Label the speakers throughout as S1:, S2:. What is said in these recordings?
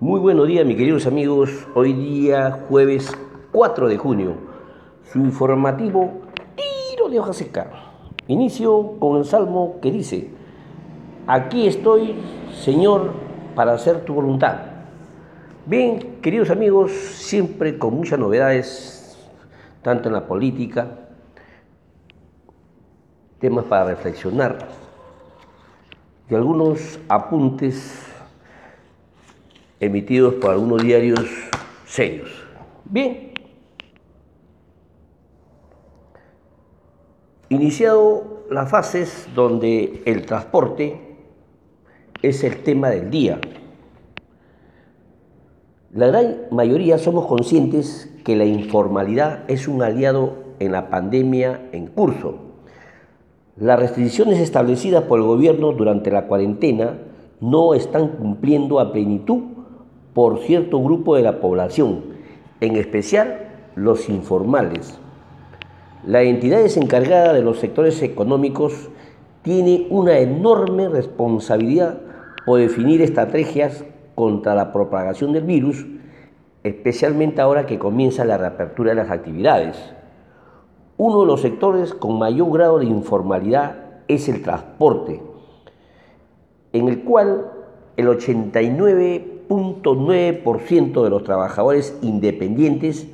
S1: Muy buenos días, mis queridos amigos. Hoy día, jueves 4 de junio, su informativo Tiro de hoja seca. Inicio con el salmo que dice: Aquí estoy, Señor, para hacer tu voluntad. Bien, queridos amigos, siempre con muchas novedades, tanto en la política, temas para reflexionar y algunos apuntes emitidos por algunos diarios serios. Bien, iniciado las fases donde el transporte es el tema del día. La gran mayoría somos conscientes que la informalidad es un aliado en la pandemia en curso. Las restricciones establecidas por el gobierno durante la cuarentena no están cumpliendo a plenitud por cierto grupo de la población, en especial los informales. La entidad encargada de los sectores económicos tiene una enorme responsabilidad por definir estrategias contra la propagación del virus, especialmente ahora que comienza la reapertura de las actividades. Uno de los sectores con mayor grado de informalidad es el transporte, en el cual el 89 0.9% de los trabajadores independientes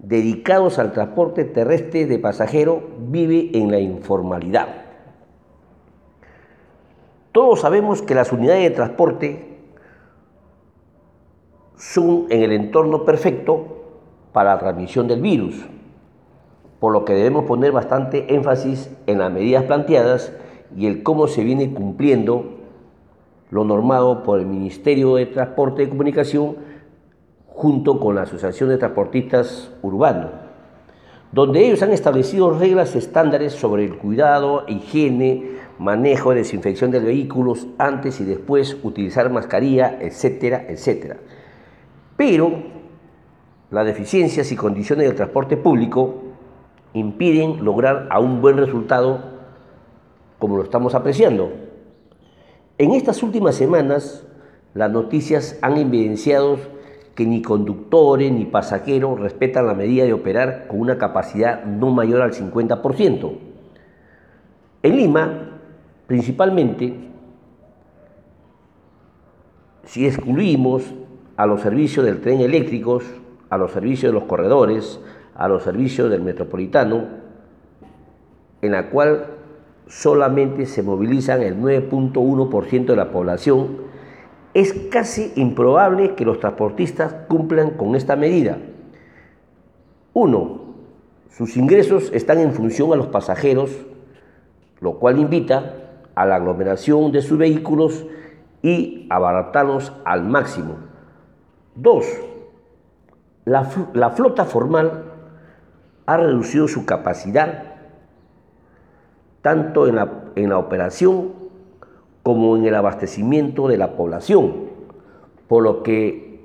S1: dedicados al transporte terrestre de pasajeros vive en la informalidad. Todos sabemos que las unidades de transporte son en el entorno perfecto para la transmisión del virus, por lo que debemos poner bastante énfasis en las medidas planteadas y el cómo se viene cumpliendo lo normado por el Ministerio de Transporte y Comunicación junto con la Asociación de Transportistas Urbanos, donde ellos han establecido reglas estándares sobre el cuidado, higiene, manejo, desinfección de vehículos antes y después, utilizar mascarilla, etcétera, etcétera. Pero las deficiencias y condiciones del transporte público impiden lograr a un buen resultado como lo estamos apreciando. En estas últimas semanas, las noticias han evidenciado que ni conductores ni pasajeros respetan la medida de operar con una capacidad no mayor al 50%. En Lima, principalmente, si excluimos a los servicios del tren eléctricos, a los servicios de los corredores, a los servicios del metropolitano, en la cual solamente se movilizan el 9.1% de la población, es casi improbable que los transportistas cumplan con esta medida. Uno, sus ingresos están en función a los pasajeros, lo cual invita a la aglomeración de sus vehículos y abaratarlos al máximo. Dos, la, la flota formal ha reducido su capacidad tanto en la, en la operación como en el abastecimiento de la población, por lo que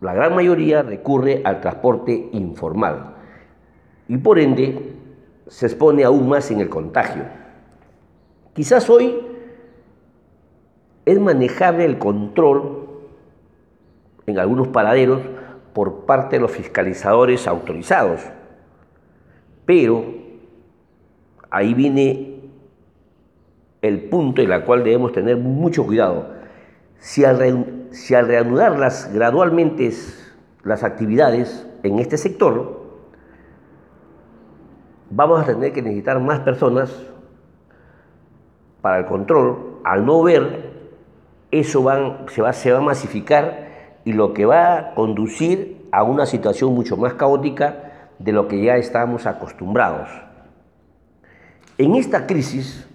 S1: la gran mayoría recurre al transporte informal y por ende se expone aún más en el contagio. Quizás hoy es manejable el control en algunos paraderos por parte de los fiscalizadores autorizados, pero ahí viene el punto en el cual debemos tener mucho cuidado. Si al, reanudar gradualmente las actividades en este sector, vamos a tener que necesitar más personas para el control. Al no ver, eso se, va, se va a masificar y lo que va a conducir a una situación mucho más caótica de lo que ya estábamos acostumbrados. En esta crisis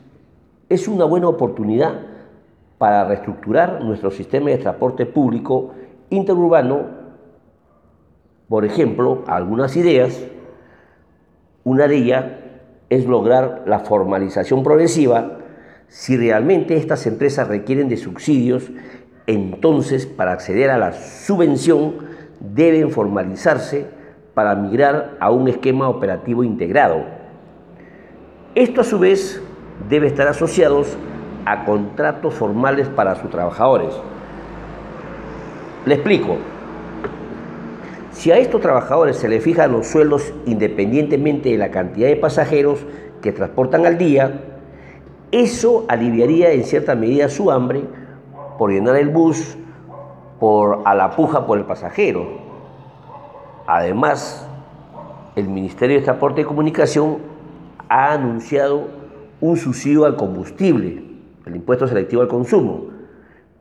S1: es una buena oportunidad para reestructurar nuestro sistema de transporte público interurbano, por ejemplo, algunas ideas. Una de ellas es lograr la formalización progresiva. Si realmente estas empresas requieren de subsidios, entonces para acceder a la subvención deben formalizarse para migrar a un esquema operativo integrado esto a su vez debe estar asociado a contratos formales para sus trabajadores. Le explico. Si a estos trabajadores se les fijan los sueldos independientemente de la cantidad de pasajeros que transportan al día, eso aliviaría en cierta medida su hambre por llenar el bus, por a la puja por el pasajero. Además, el Ministerio de Transporte y Comunicación ha anunciado un subsidio al combustible, el impuesto selectivo al consumo.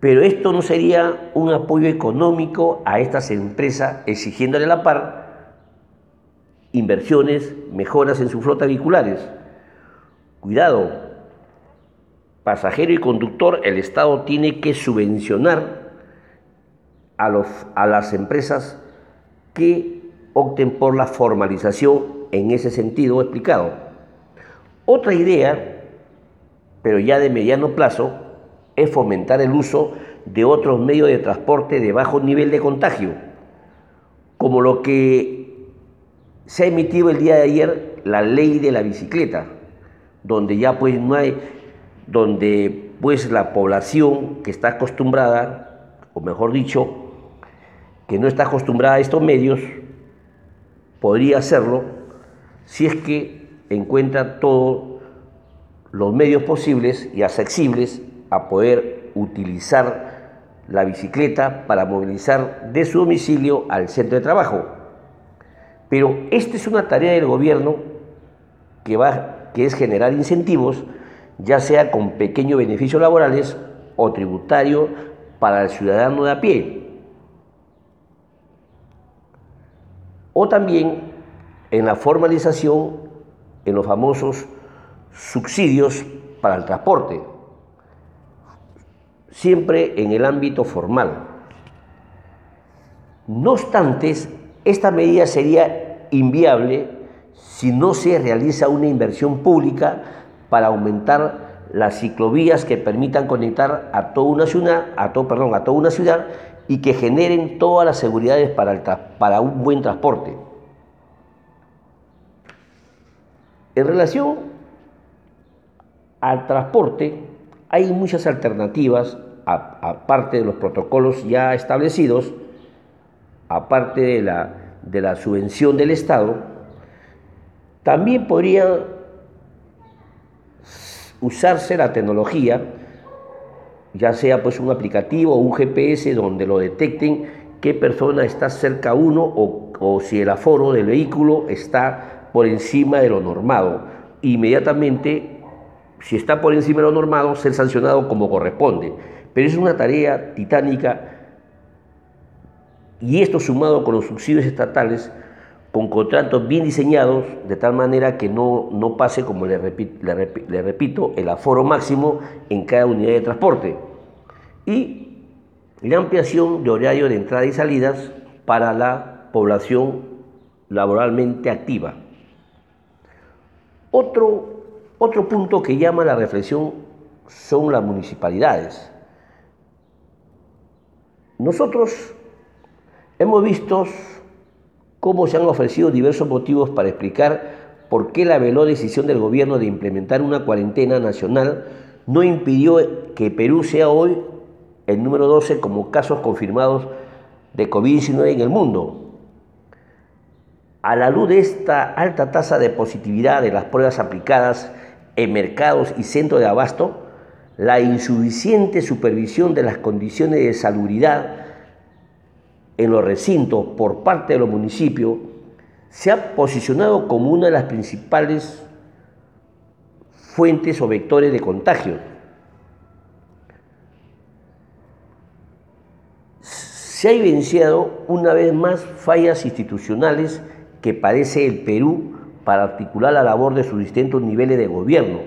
S1: Pero esto no sería un apoyo económico a estas empresas exigiéndole a la par inversiones, mejoras en su flota vehiculares. Cuidado, pasajero y conductor, el Estado tiene que subvencionar a, las empresas que opten por la formalización en ese sentido explicado. Otra idea, pero ya de mediano plazo, es fomentar el uso de otros medios de transporte de bajo nivel de contagio, como lo que se ha emitido el día de ayer la ley de la bicicleta, donde ya pues no hay, donde pues la población que está acostumbrada, o mejor dicho, que no está acostumbrada a estos medios, podría hacerlo si es que encuentra todos los medios posibles y accesibles a poder utilizar la bicicleta para movilizar de su domicilio al centro de trabajo. Pero esta es una tarea del gobierno que, va, que es generar incentivos, ya sea con pequeños beneficios laborales o tributarios para el ciudadano de a pie. O también en la formalización, en los famosos subsidios para el transporte siempre en el ámbito formal. No obstante, esta medida sería inviable si no se realiza una inversión pública para aumentar las ciclovías que permitan conectar a toda una ciudad, a todo, perdón, a toda una ciudad y que generen todas las seguridades para, para un buen transporte. En relación al transporte, hay muchas alternativas, aparte de los protocolos ya establecidos, aparte de la, de la subvención del Estado, también podría usarse la tecnología, ya sea pues un aplicativo o un GPS donde lo detecten qué persona está cerca uno o, o si el aforo del vehículo está por encima de lo normado. Inmediatamente si está por encima de lo normado, ser sancionado como corresponde. Pero es una tarea titánica y esto sumado con los subsidios estatales, con contratos bien diseñados, de tal manera que no, no pase, como le repito, le repito, el aforo máximo en cada unidad de transporte. Y la ampliación de horario de entrada y salidas para la población laboralmente activa. Otro otro punto que llama la reflexión son las municipalidades. Nosotros hemos visto cómo se han ofrecido diversos motivos para explicar por qué la veloz decisión del gobierno de implementar una cuarentena nacional no impidió que Perú sea hoy el número 12 como casos confirmados de COVID-19 en el mundo. A la luz de esta alta tasa de positividad de las pruebas aplicadas en mercados y centros de abasto, la insuficiente supervisión de las condiciones de salubridad en los recintos por parte de los municipios se ha posicionado como una de las principales fuentes o vectores de contagio. Se ha evidenciado una vez más fallas institucionales que padece el Perú para articular la labor de sus distintos niveles de gobierno.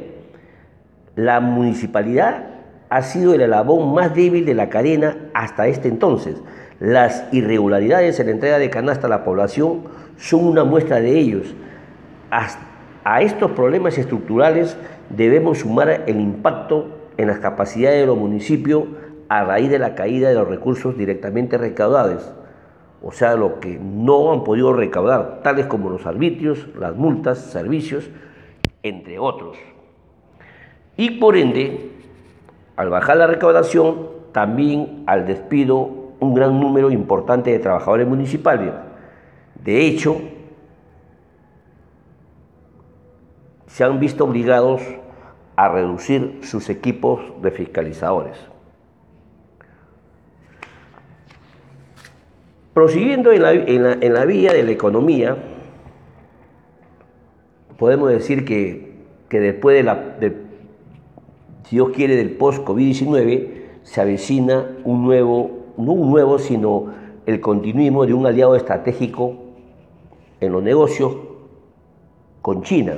S1: La municipalidad ha sido el alabón más débil de la cadena hasta este entonces. Las irregularidades en la entrega de canasta a la población son una muestra de ellos. A estos problemas estructurales debemos sumar el impacto en las capacidades de los municipios a raíz de la caída de los recursos directamente recaudados o sea, lo que no han podido recaudar, tales como los arbitrios, las multas, servicios, entre otros. Y por ende, al bajar la recaudación, también al despido un gran número importante de trabajadores municipales. De hecho, se han visto obligados a reducir sus equipos de fiscalizadores. Prosiguiendo en la, vía de la economía, podemos decir que, después de la, si Dios quiere, del post-COVID-19, se avecina un nuevo, no un nuevo, sino el continuismo de un aliado estratégico en los negocios con China.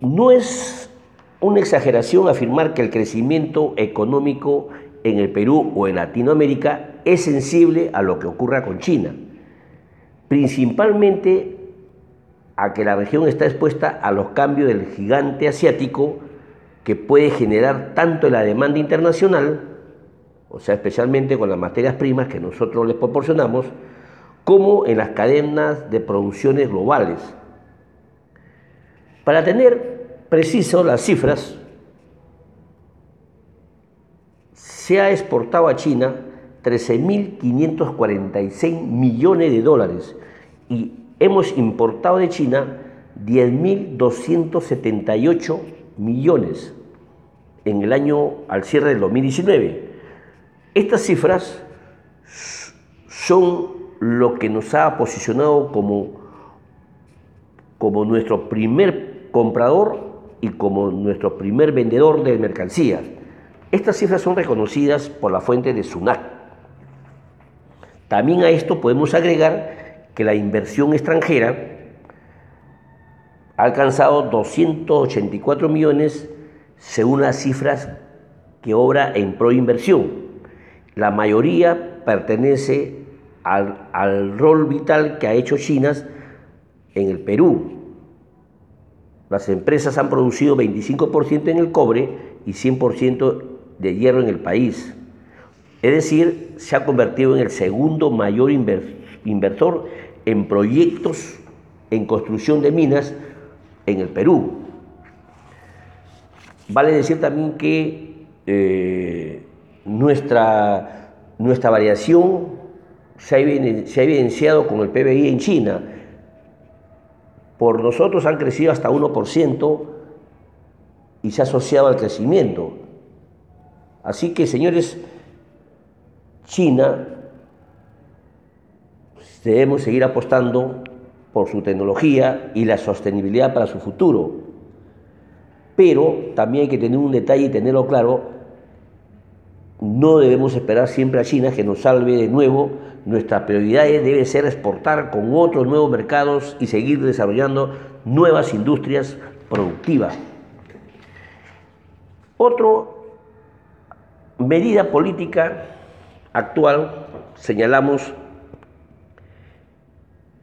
S1: No es una exageración afirmar que el crecimiento económico en el Perú o en Latinoamérica es sensible a lo que ocurra con China, principalmente a que la región está expuesta a los cambios del gigante asiático que puede generar tanto la demanda internacional, o sea, especialmente con las materias primas que nosotros les proporcionamos, como en las cadenas de producciones globales. Para tener preciso las cifras, se ha exportado a China 13.546 millones de dólares y hemos importado de China 10.278 millones en el año al cierre del 2019. Estas cifras son lo que nos ha posicionado como, como nuestro primer comprador y como nuestro primer vendedor de mercancías. Estas cifras son reconocidas por la fuente de SUNAC. También a esto podemos agregar que la inversión extranjera ha alcanzado 284 millones según las cifras que obra en proinversión. La mayoría pertenece al, rol vital que ha hecho China en el Perú. Las empresas han producido 25% en el cobre y 100% de hierro en el país. Es decir, se ha convertido en el segundo mayor inversor en proyectos en construcción de minas en el Perú. Vale decir también que eh, nuestra, nuestra variación se ha, se ha evidenciado con el PBI en China. Por nosotros han crecido hasta 1% y se ha asociado al crecimiento. Así que, señores, China debemos seguir apostando por su tecnología y la sostenibilidad para su futuro. Pero también hay que tener un detalle y tenerlo claro, no debemos esperar siempre a China que nos salve de nuevo. Nuestra prioridad debe ser exportar con otros nuevos mercados y seguir desarrollando nuevas industrias productivas. Otro medida política actual, señalamos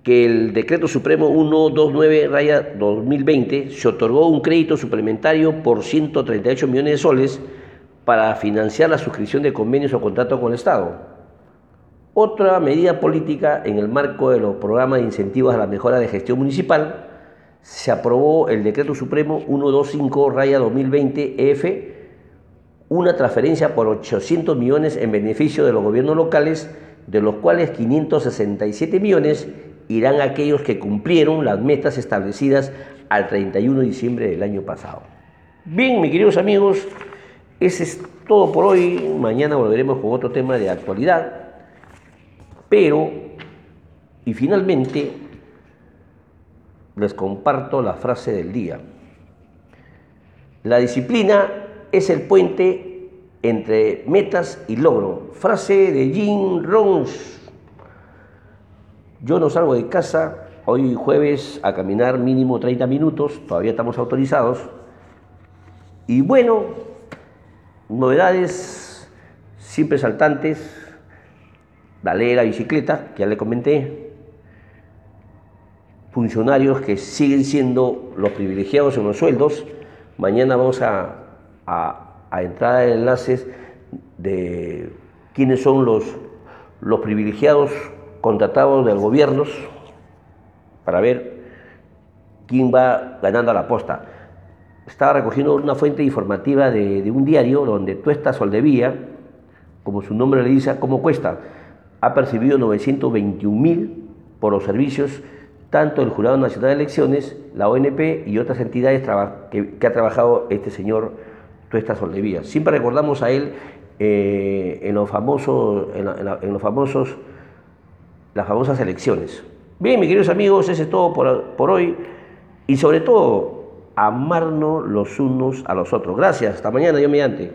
S1: que el Decreto Supremo 129-2020 se otorgó un crédito suplementario por 138 millones de soles para financiar la suscripción de convenios o contratos con el Estado. Otra medida política en el marco de los programas de incentivos a la mejora de gestión municipal, se aprobó el Decreto Supremo 125-2020-EF una transferencia por 800 millones en beneficio de los gobiernos locales, de los cuales 567 millones irán a aquellos que cumplieron las metas establecidas al 31 de diciembre del año pasado. Bien, mis queridos amigos, ese es todo por hoy. Mañana volveremos con otro tema de actualidad. Pero, y finalmente, les comparto la frase del día. La disciplina es el puente entre metas y logro. Frase de Jim Rons. Yo no salgo de casa hoy jueves a caminar mínimo 30 minutos, todavía estamos autorizados. Y bueno, novedades siempre saltantes, de la bicicleta, ya le comenté, funcionarios que siguen siendo los privilegiados en los sueldos. Mañana vamos a a, entrada de enlaces de quiénes son los, los privilegiados contratados del gobierno para ver quién va ganando a la posta. Estaba recogiendo una fuente informativa de, un diario donde Tuesta Soldevía como su nombre le dice, ¿cómo cuesta? Ha percibido 921 mil por los servicios tanto del Jurado Nacional de Elecciones, la ONP y otras entidades que, ha trabajado este señor Tuesta Soldevía. Siempre recordamos a él eh, en, los famosos, en, los famosos, las famosas elecciones. Bien, mis queridos amigos, ese es todo por, por hoy y sobre todo amarnos los unos a los otros. Gracias, hasta mañana, yo mediante.